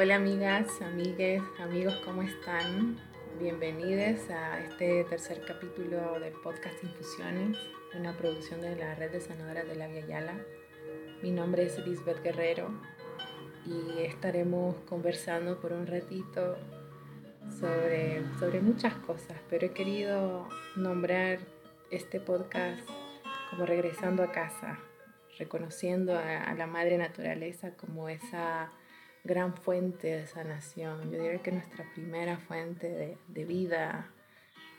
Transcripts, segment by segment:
Hola amigas, amigues, amigos, ¿cómo están? Bienvenidos a este tercer capítulo del podcast Infusiones, una producción de la Red de Sanadoras de la Via Yala. Mi nombre es Lisbeth Guerrero y estaremos conversando por un ratito sobre, sobre muchas cosas, pero he querido nombrar este podcast como regresando a casa, reconociendo a, a la madre naturaleza como esa gran fuente de sanación. Yo diría que nuestra primera fuente de, de vida,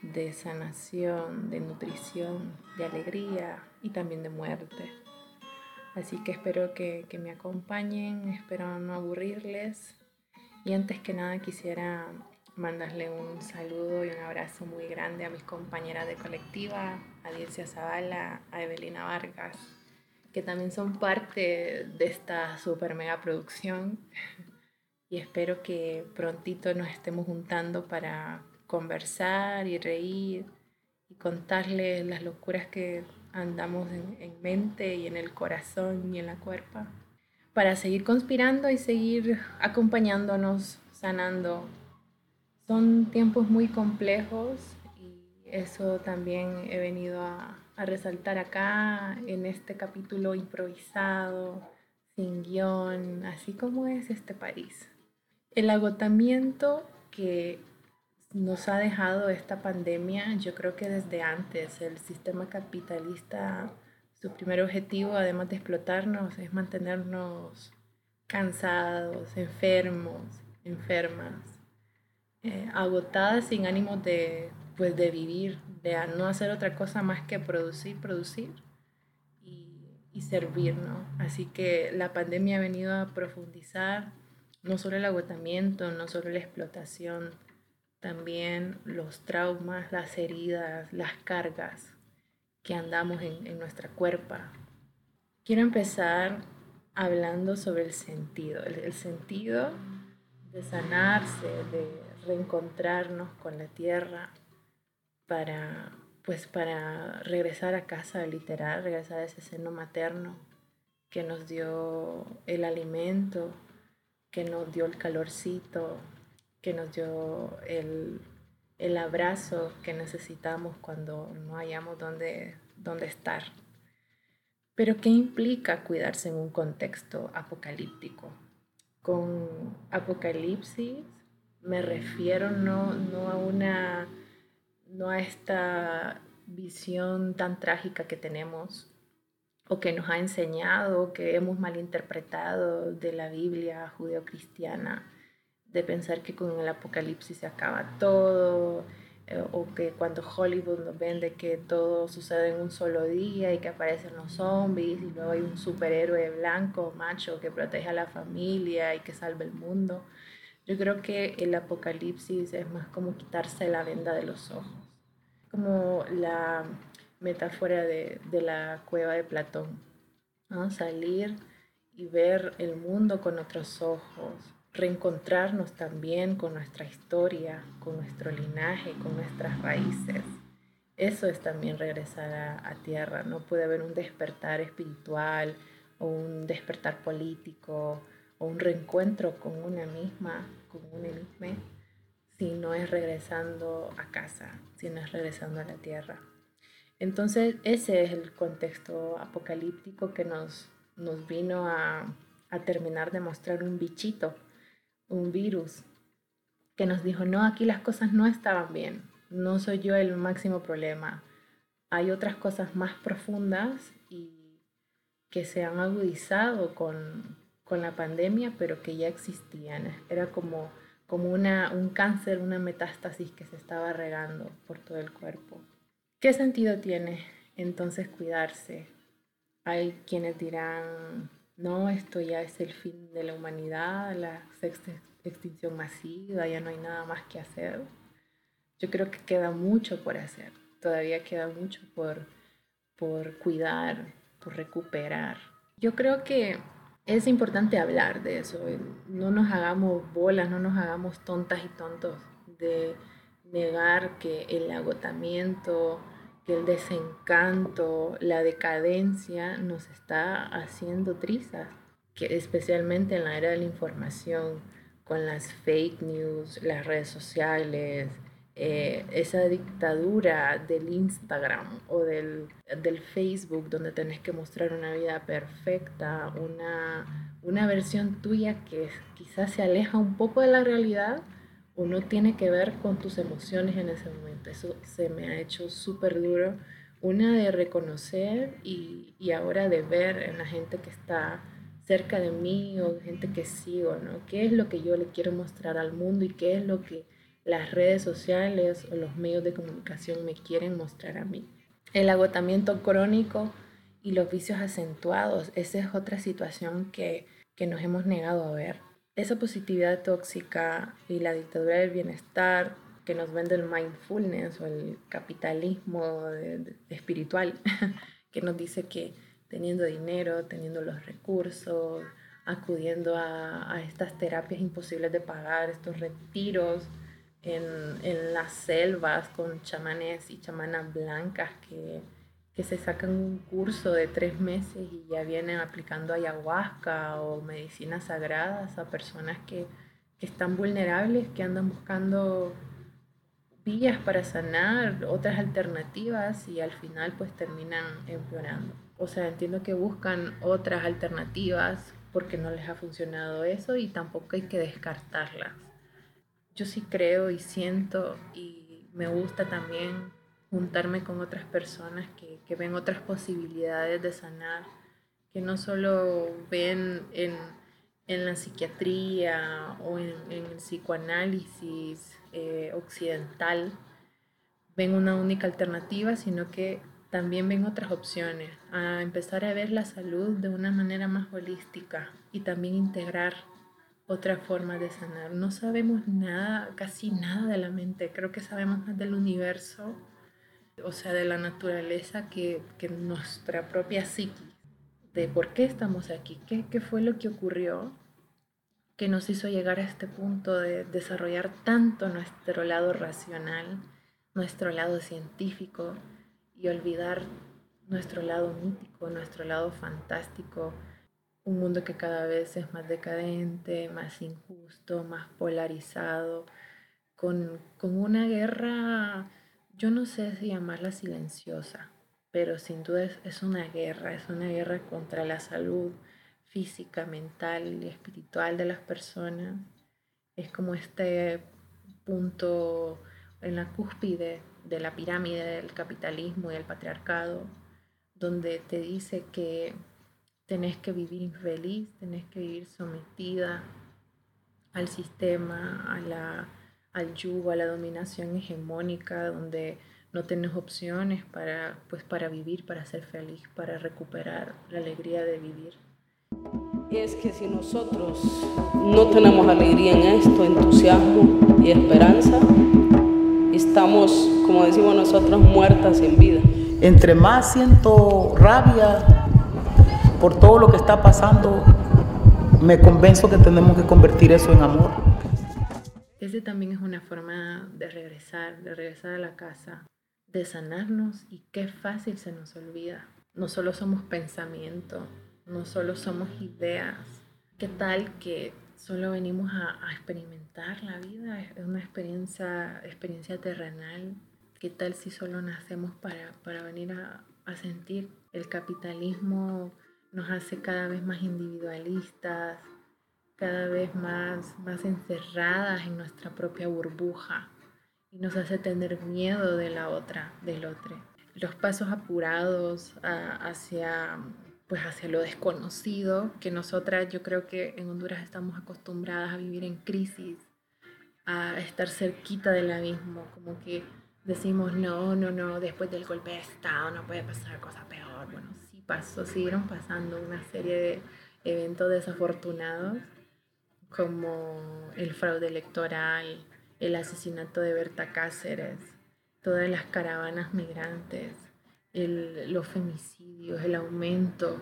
de sanación, de nutrición, de alegría y también de muerte. Así que espero que, que, me acompañen, espero no aburrirles. Y antes que nada quisiera mandarle un saludo y un abrazo muy grande a mis compañeras de colectiva, a Dircia Zavala, a Evelina Vargas, que también son parte de esta super mega producción. Y espero que prontito nos estemos juntando para conversar y reír y contarles las locuras que andamos en, en mente y en el corazón y en la cuerpa. Para seguir conspirando y seguir acompañándonos, sanando. Son tiempos muy complejos y eso también he venido a, a resaltar acá en este capítulo improvisado, sin guion, así como es este país. El agotamiento que nos ha dejado esta pandemia, yo creo que desde antes el sistema capitalista, su primer objetivo, además de explotarnos, es mantenernos cansados, enfermos, enfermas, eh, agotadas sin ánimo de pues de vivir, de no hacer otra cosa más que producir, producir y, y servir. Así que la pandemia ha venido a profundizar no solo el agotamiento, no solo la explotación, también los traumas, las heridas, las cargas que andamos en, en nuestra cuerpa. Quiero empezar hablando sobre el sentido, el, el sentido de sanarse, de reencontrarnos con la tierra, para, pues para regresar a casa, literal, regresar a ese seno materno que nos dio el alimento, que nos dio el calorcito, que nos dio el, el abrazo que necesitamos cuando no hayamos dónde, dónde estar. Pero ¿qué implica cuidarse en un contexto apocalíptico? Con apocalipsis me refiero no, no a una no a esta visión tan trágica que tenemos o que nos ha enseñado, que hemos malinterpretado de la Biblia judeocristiana, de pensar que con el apocalipsis se acaba todo, eh, o que cuando Hollywood nos vende que todo sucede en un solo día y que aparecen los zombies y luego hay un superhéroe blanco, macho, que protege a la familia y que salve el mundo. Yo creo que el apocalipsis es más como quitarse la venda de los ojos, como la metáfora de, la cueva de Platón, ¿no? salir y ver el mundo con otros ojos, reencontrarnos también con nuestra historia, con nuestro linaje, con nuestras raíces. Eso es también regresar a, tierra, no puede haber un despertar espiritual o un despertar político o un reencuentro con una misma, con una misma, si no es regresando a casa, si no es regresando a la tierra. Entonces ese es el contexto apocalíptico que nos, nos vino a, a terminar de mostrar un bichito, un virus, que nos dijo, no, aquí las cosas no estaban bien, no soy yo el máximo problema, hay otras cosas más profundas y que se han agudizado con, con la pandemia, pero que ya existían. Era como, como una, un cáncer, una metástasis que se estaba regando por todo el cuerpo. ¿Qué sentido tiene entonces cuidarse? Hay quienes dirán, no, esto ya es el fin de la humanidad, la sexta extinción masiva, ya no hay nada más que hacer. Yo creo que queda mucho por hacer, todavía queda mucho por, por cuidar, por recuperar. Yo creo que es importante hablar de eso. No nos hagamos bolas, no nos hagamos tontas y tontos de negar que el agotamiento, que el desencanto, la decadencia nos está haciendo trizas, que especialmente en la era de la información, con las fake news, las redes sociales, eh, esa dictadura del Instagram o del, del, Facebook donde tenés que mostrar una vida perfecta, una, una versión tuya que quizás se aleja un poco de la realidad o no tiene que ver con tus emociones en ese momento. Eso se me ha hecho súper duro. Una de reconocer y, y ahora de ver en la gente que está cerca de mí o gente que sigo, ¿no? ¿Qué es lo que yo le quiero mostrar al mundo y qué es lo que las redes sociales o los medios de comunicación me quieren mostrar a mí. El agotamiento crónico y los vicios acentuados, esa es otra situación que, que nos hemos negado a ver. Esa positividad tóxica y la dictadura del bienestar que nos vende el mindfulness o el capitalismo espiritual, que nos dice que teniendo dinero, teniendo los recursos, acudiendo a, a estas terapias imposibles de pagar, estos retiros, en, las selvas con chamanes y chamanas blancas que, se sacan un curso de tres meses y ya vienen aplicando ayahuasca o medicinas sagradas a personas que, que están vulnerables, que andan buscando vías para sanar, otras alternativas y al final pues terminan empeorando. O sea, entiendo que buscan otras alternativas porque no les ha funcionado eso y tampoco hay que descartarlas yo sí creo y siento y me gusta también juntarme con otras personas que, que ven otras posibilidades de sanar, que no solo ven en, en la psiquiatría o en, en el psicoanálisis eh, occidental, ven una única alternativa, sino que también ven otras opciones, a empezar a ver la salud de una manera más holística y también integrar otra forma de sanar. No sabemos nada, casi nada de la mente. Creo que sabemos más del universo, o sea, de la naturaleza, que, que nuestra propia psiquis. De por qué estamos aquí, qué, qué fue lo que ocurrió que nos hizo llegar a este punto de desarrollar tanto nuestro lado racional, nuestro lado científico y olvidar nuestro lado mítico, nuestro lado fantástico, un mundo que cada vez es más decadente, más injusto, más polarizado, con, una guerra, yo no sé si llamarla silenciosa, pero sin duda es, una guerra, es una guerra contra la salud física, mental y espiritual de las personas. Es como este punto en la cúspide de la pirámide del capitalismo y el patriarcado, donde te dice que tenés que vivir infeliz, tenés que vivir sometida al sistema, a la, al yugo, a la dominación hegemónica, donde no tenés opciones para, pues, para vivir, para ser feliz, para recuperar la alegría de vivir. Es que si nosotros no tenemos alegría en esto, entusiasmo y esperanza, estamos, como decimos nosotros, muertas en vida. Entre más siento rabia, por todo lo que está pasando, me convenzo que tenemos que convertir eso en amor. Ese también es una forma de regresar, de regresar a la casa, de sanarnos y qué fácil se nos olvida. No solo somos pensamiento, no solo somos ideas. ¿Qué tal que solo venimos a, experimentar la vida? Es una experiencia, experiencia terrenal. ¿Qué tal si solo nacemos para, para venir a, a sentir el capitalismo? nos hace cada vez más individualistas, cada vez más, más encerradas en nuestra propia burbuja y nos hace tener miedo de la otra, del otro. Los pasos apurados hacia, pues hacia lo desconocido, que nosotras yo creo que en Honduras estamos acostumbradas a vivir en crisis, a estar cerquita del abismo, como que decimos, no, no, no, después del golpe de Estado no puede pasar cosa peor. Bueno, pasó, siguieron pasando una serie de eventos desafortunados como el fraude electoral, el asesinato de Berta Cáceres, todas las caravanas migrantes, los femicidios, el aumento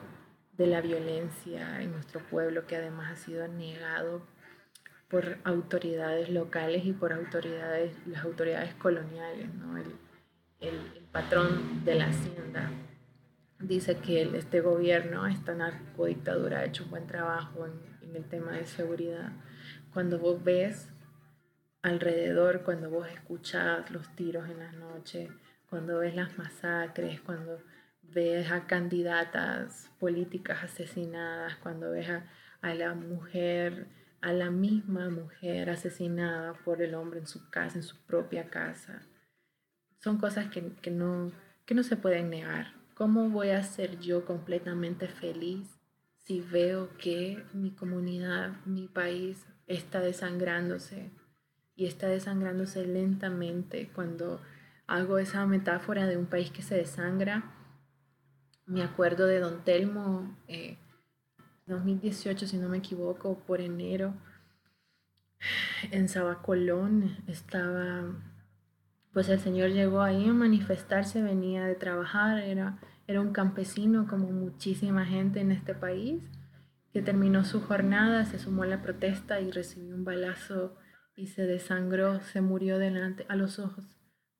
de la violencia en nuestro pueblo que además ha sido negado por autoridades locales y por autoridades, las autoridades coloniales, ¿no? el, el patrón de la hacienda dice que este gobierno, esta narcodictadura, ha hecho un buen trabajo en, el tema de seguridad, cuando vos ves alrededor, cuando vos escuchás los tiros en la noche, cuando ves las masacres, cuando ves a candidatas políticas asesinadas, cuando ves a, la mujer, a la misma mujer asesinada por el hombre en su casa, en su propia casa. Son cosas que, que, no, que no se pueden negar. ¿Cómo voy a ser yo completamente feliz si veo que mi comunidad, mi país está desangrándose y está desangrándose lentamente cuando hago esa metáfora de un país que se desangra? Me acuerdo de Don Telmo, eh, 2018, si no me equivoco, por enero, en Sabacolón estaba, pues el señor llegó ahí a manifestarse, venía de trabajar, era, era un campesino como muchísima gente en este país, que terminó su jornada, se sumó a la protesta y recibió un balazo y se desangró, se murió delante, a los ojos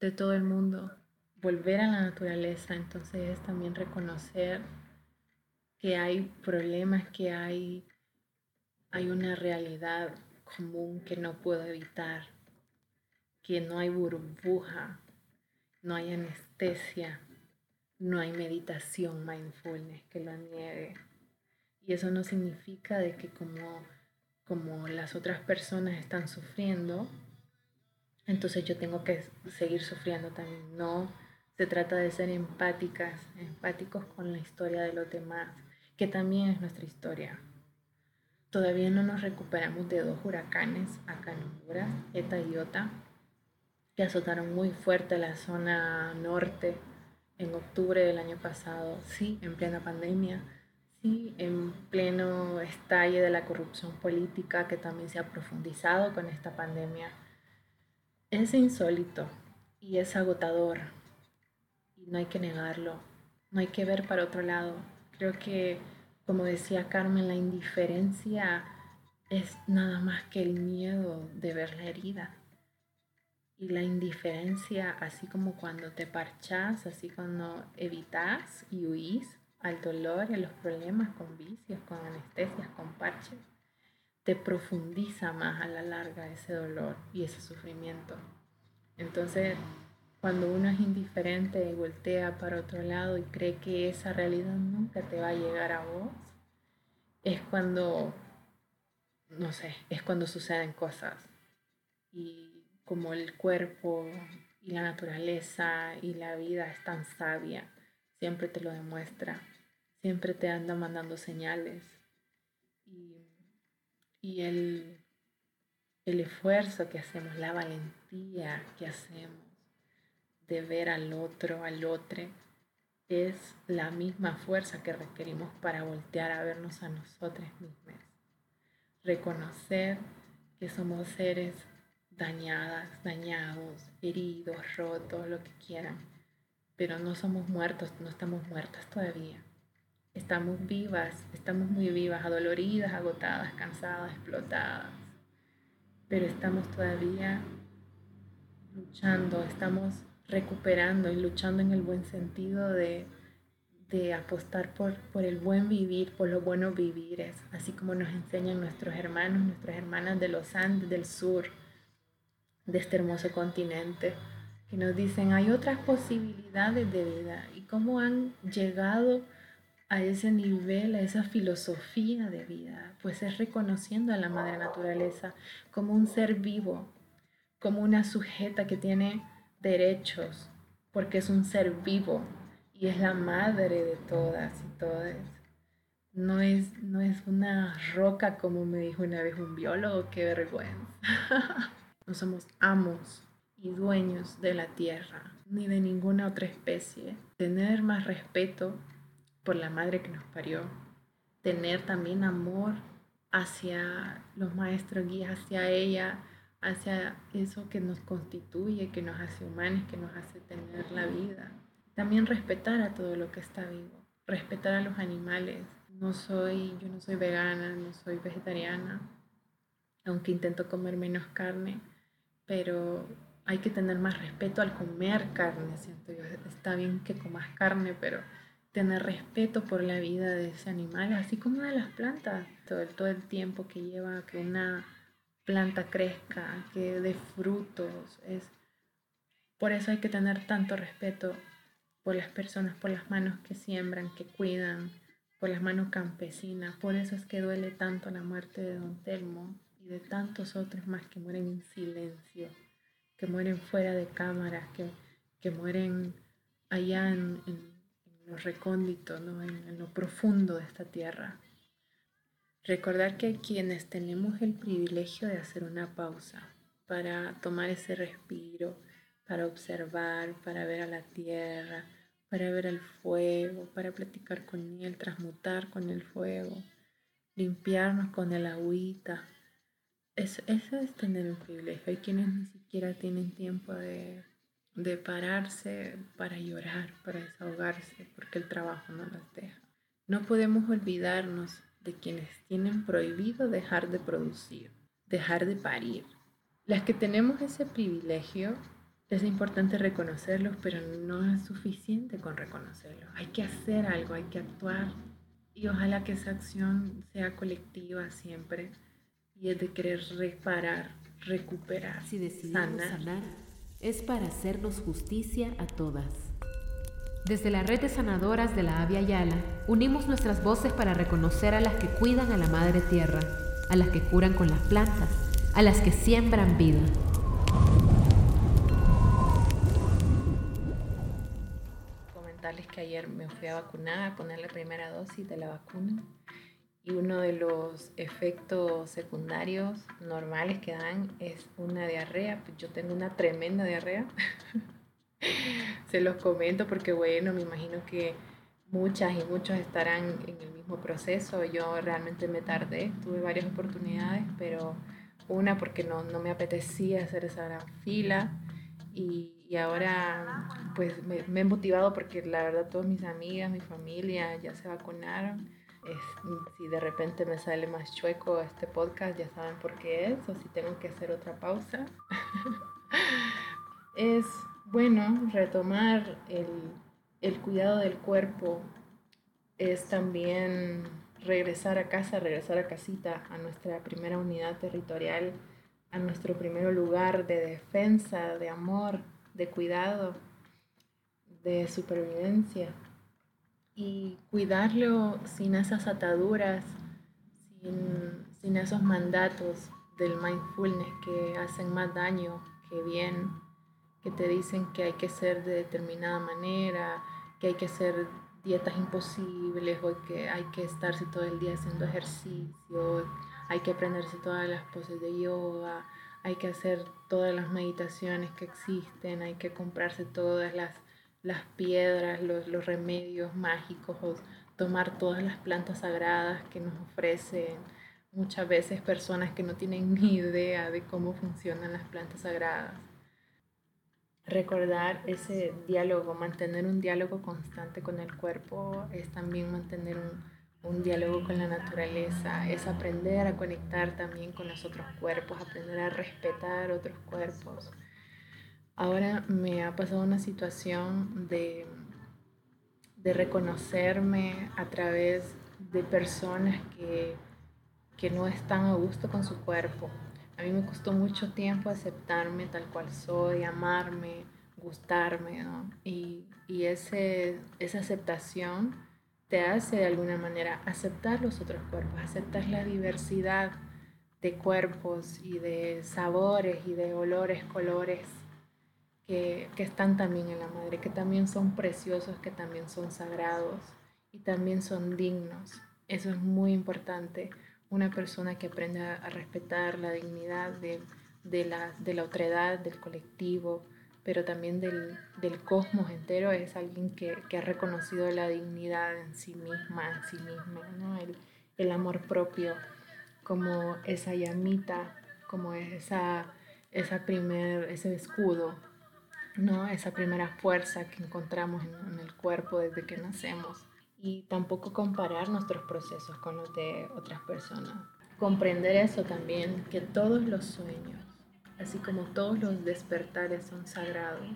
de todo el mundo. Volver a la naturaleza, entonces es también reconocer que hay problemas, que hay, hay una realidad común que no puedo evitar, que no hay burbuja, no hay anestesia, no hay meditación mindfulness que lo niegue. Y eso no significa de que como, como las otras personas están sufriendo, entonces yo tengo que seguir sufriendo también. No, se trata de ser empáticas, empáticos con la historia de los demás, que también es nuestra historia. Todavía no nos recuperamos de dos huracanes acá en Honduras, Eta y Ota, que azotaron muy fuerte la zona norte en octubre del año pasado, sí, en plena pandemia, sí, en pleno estalle de la corrupción política que también se ha profundizado con esta pandemia. Es insólito y es agotador no hay que negarlo, no hay que ver para otro lado. Creo que, como decía Carmen, la indiferencia es nada más que el miedo de ver la herida. Y la indiferencia, así como cuando te parchas, así cuando evitas y huís al dolor y a los problemas con vicios, con anestesias, con parches, te profundiza más a la larga ese dolor y ese sufrimiento. Entonces, cuando uno es indiferente y voltea para otro lado y cree que esa realidad nunca te va a llegar a vos, es cuando, no sé, es cuando suceden cosas. Y como el cuerpo y la naturaleza y la vida es tan sabia, siempre te lo demuestra, siempre te anda mandando señales. Y, y el, el esfuerzo que hacemos, la valentía que hacemos, de ver al otro, al otro, es la misma fuerza que requerimos para voltear a vernos a nosotros mismos. Reconocer que somos seres dañadas, dañados, heridos, rotos, lo que quieran, pero no somos muertos, no estamos muertas todavía. Estamos vivas, estamos muy vivas, adoloridas, agotadas, cansadas, explotadas, pero estamos todavía luchando, estamos recuperando y luchando en el buen sentido de, apostar por, por, el buen vivir, por los buenos vivires, así como nos enseñan nuestros hermanos, nuestras hermanas de los Andes, del sur, de este hermoso continente, que nos dicen hay otras posibilidades de vida y cómo han llegado a ese nivel, a esa filosofía de vida, pues es reconociendo a la madre naturaleza como un ser vivo, como una sujeta que tiene derechos, porque es un ser vivo y es la madre de todas y todas. No es, no es una roca como me dijo una vez un biólogo, qué vergüenza. no somos amos y dueños de la tierra, ni de ninguna otra especie. Tener más respeto por la madre que nos parió, tener también amor hacia los maestros guías, hacia ella, hacia eso que nos constituye, que nos hace humanos, que nos hace tener la vida. También respetar a todo lo que está vivo, respetar a los animales. No soy, yo no soy vegana, no soy vegetariana, aunque intento comer menos carne, pero hay que tener más respeto al comer carne, siento yo. Está bien que comas carne, pero tener respeto por la vida de ese animal, así como de las plantas, todo todo el tiempo que lleva que una planta crezca, que dé frutos. Es, por eso hay que tener tanto respeto por las personas, por las manos que siembran, que cuidan, por las manos campesinas. Por eso es que duele tanto la muerte de Don Telmo de tantos otros más que mueren en silencio, que mueren fuera de cámaras, que, que mueren allá en, en, lo recóndito, ¿no? en, en lo profundo de esta tierra. Recordar que quienes tenemos el privilegio de hacer una pausa para tomar ese respiro, para observar, para ver a la tierra, para ver el fuego, para platicar con él, transmutar con el fuego, limpiarnos con el agüita. Eso, es tener un privilegio. Hay quienes ni siquiera tienen tiempo de, de pararse para llorar, para desahogarse, porque el trabajo no los deja. No podemos olvidarnos de quienes tienen prohibido dejar de producir, dejar de parir. Las que tenemos ese privilegio es importante reconocerlos, pero no es suficiente con reconocerlos. Hay que hacer algo, hay que actuar. Y ojalá que esa acción sea colectiva siempre y es de querer reparar, recuperar, si decidimos sanar. es para hacernos justicia a todas. Desde la red de sanadoras de la Avia Yala, unimos nuestras voces para reconocer a las que cuidan a la Madre Tierra, a las que curan con las plantas, a las que siembran vida. que ayer me fui a vacunar, a poner la primera dosis de la vacuna y uno de los efectos secundarios normales que dan es una diarrea. Yo tengo una tremenda diarrea. Se los comento porque, bueno, me imagino que muchas y muchos estarán en el mismo proceso. Yo realmente me tardé, tuve varias oportunidades, pero una porque no, no me apetecía hacer esa gran fila y y ahora pues me, he motivado porque la verdad todas mis amigas, mi familia ya se vacunaron. Si de repente me sale más chueco este podcast, ya saben por qué es, o si tengo que hacer otra pausa. es bueno retomar el, el cuidado del cuerpo, es también regresar a casa, regresar a casita, a nuestra primera unidad territorial, a nuestro primer lugar de defensa, de amor, de cuidado, de supervivencia y cuidarlo sin esas ataduras, sin, esos mandatos del mindfulness que hacen más daño que bien, que te dicen que hay que ser de determinada manera, que hay que hacer dietas imposibles o que hay que estarse todo el día haciendo ejercicio, hay que aprenderse todas las poses de yoga, hay que hacer todas las meditaciones que existen, hay que comprarse todas las, las piedras, los, los remedios mágicos, tomar todas las plantas sagradas que nos ofrecen muchas veces personas que no tienen ni idea de cómo funcionan las plantas sagradas. Recordar ese diálogo, mantener un diálogo constante con el cuerpo es también mantener un, un diálogo con la naturaleza, es aprender a conectar también con los otros cuerpos, aprender a respetar otros cuerpos. Ahora me ha pasado una situación de, de reconocerme a través de personas que, que no están a gusto con su cuerpo. A mí me costó mucho tiempo aceptarme tal cual soy, amarme, gustarme, ¿no? Y, y ese, esa aceptación te hace de alguna manera aceptar los otros cuerpos, aceptar la diversidad de cuerpos y de sabores y de olores, colores que, están también en la madre, que también son preciosos, que también son sagrados y también son dignos. Eso es muy importante. Una persona que aprende a respetar la dignidad de, de, la, de la otredad, del colectivo, pero también del, del cosmos entero, es alguien que, que, ha reconocido la dignidad en sí misma, en sí misma, ¿no? el, el amor propio, como esa llamita, como esa, esa primer, ese escudo, ¿no? esa primera fuerza que encontramos en, el cuerpo desde que nacemos. Y tampoco comparar nuestros procesos con los de otras personas. Comprender eso también, que todos los sueños, así como todos los despertares son sagrados,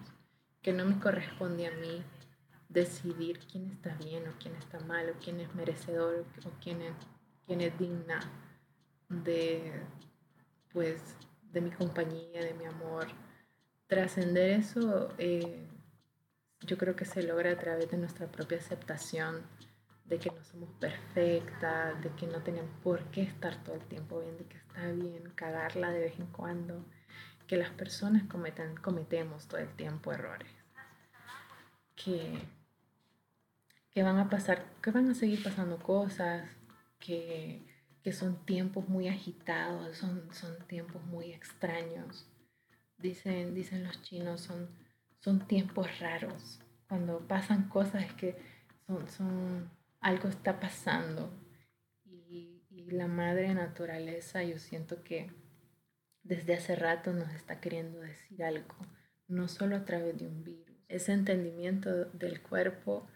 que no me corresponde a mí decidir quién está bien o quién está mal o quién es merecedor o quién es, quién es digna de pues de mi compañía, de mi amor. Trascender eso, eh, yo creo que se logra a través de nuestra propia aceptación de que no somos perfectas, de que no tenemos por qué estar todo el tiempo bien, de que está bien cagarla de vez en cuando, que las personas cometemos todo el tiempo errores, que, que van a pasar, que van a seguir pasando cosas, que, que son tiempos muy agitados, son, son tiempos muy extraños. Dicen, dicen los chinos, son, son tiempos raros. Cuando pasan cosas es que son, son algo está pasando. Y, la madre naturaleza, yo siento que desde hace rato nos está queriendo decir algo, no solo a través de un virus. Ese entendimiento del cuerpo,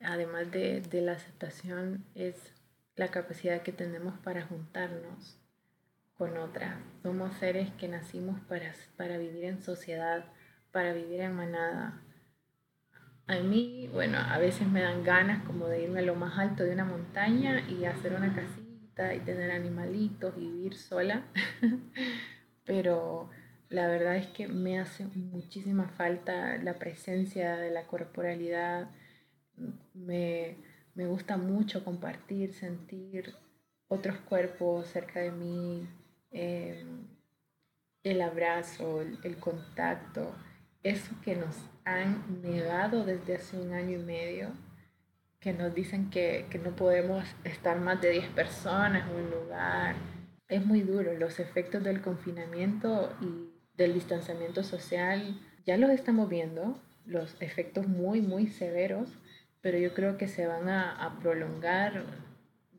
además de, de la aceptación, es la capacidad que tenemos para juntarnos con otras. Somos seres que nacimos para, para vivir en sociedad, para vivir en manada. A mí, bueno, a veces me dan ganas como de irme a lo más alto de una montaña y hacer una casita y tener animalitos y vivir sola. Pero la verdad es que me hace muchísima falta la presencia de la corporalidad. Me, me gusta mucho compartir, sentir otros cuerpos cerca de mí, em, el abrazo, el, contacto, eso que nos han negado desde hace un año y medio, que nos dicen que, que no podemos estar más de 10 personas en un lugar. Es muy duro, los efectos del confinamiento y del distanciamiento social ya los estamos viendo, los efectos muy, muy severos pero yo creo que se van a, prolongar.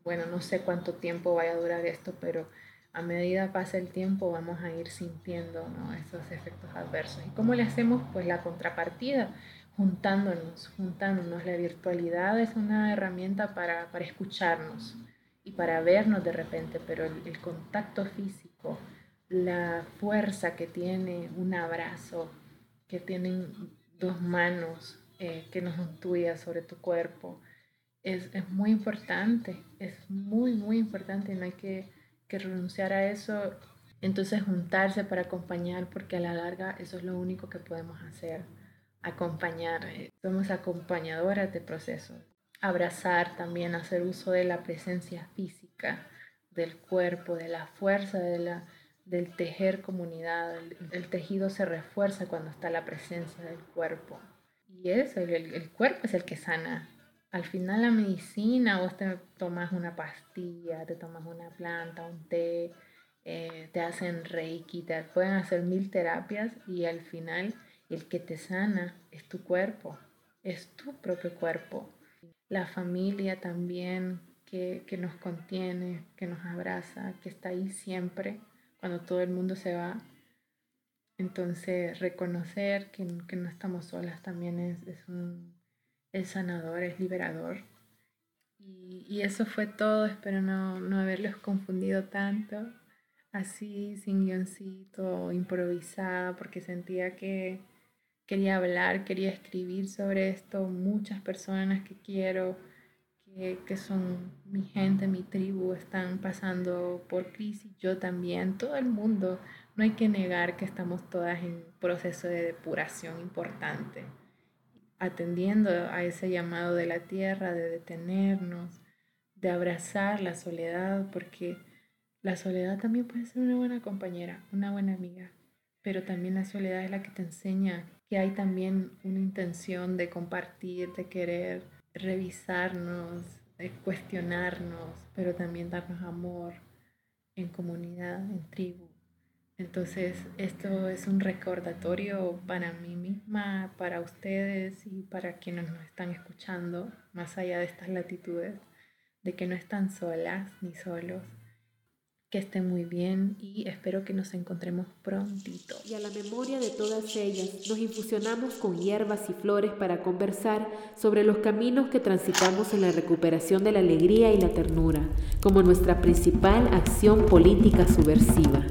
Bueno, no sé cuánto tiempo vaya a durar esto, pero a medida pasa el tiempo vamos a ir sintiendo esos efectos adversos. ¿Y cómo le hacemos? Pues la contrapartida, juntándonos, juntándonos. La virtualidad es una herramienta para, para escucharnos y para vernos de repente, pero el, contacto físico, la fuerza que tiene un abrazo, que tienen dos manos, eh, que nos intuya sobre tu cuerpo. Es, es, muy importante, es muy, muy importante no hay que, que renunciar a eso. Entonces juntarse para acompañar, porque a la larga eso es lo único que podemos hacer, acompañar. Eh, somos acompañadoras de procesos. Abrazar también, hacer uso de la presencia física del cuerpo, de la fuerza de la, del tejer comunidad. El, tejido se refuerza cuando está la presencia del cuerpo. Y eso, el, el, cuerpo es el que sana. Al final la medicina, vos te tomas una pastilla, te tomas una planta, un té, eh, te hacen reiki, te pueden hacer mil terapias y al final el que te sana es tu cuerpo, es tu propio cuerpo. La familia también que, que nos contiene, que nos abraza, que está ahí siempre cuando todo el mundo se va entonces, reconocer que, que no estamos solas también es, es, un, es sanador, es liberador. Y, y, eso fue todo, espero no, no haberlos confundido tanto, así, sin guioncito, improvisada, porque sentía que quería hablar, quería escribir sobre esto. Muchas personas que quiero, que, que son mi gente, mi tribu, están pasando por crisis, yo también, todo el mundo no hay que negar que estamos todas en proceso de depuración importante, atendiendo a ese llamado de la tierra, de detenernos, de abrazar la soledad, porque la soledad también puede ser una buena compañera, una buena amiga, pero también la soledad es la que te enseña que hay también una intención de compartir, de querer revisarnos, de cuestionarnos, pero también darnos amor en comunidad, en tribu. Entonces, esto es un recordatorio para mí misma, para ustedes y para quienes nos están escuchando, más allá de estas latitudes, de que no están solas ni solos, que estén muy bien y espero que nos encontremos prontito. Y a la memoria de todas ellas nos infusionamos con hierbas y flores para conversar sobre los caminos que transitamos en la recuperación de la alegría y la ternura, como nuestra principal acción política subversiva.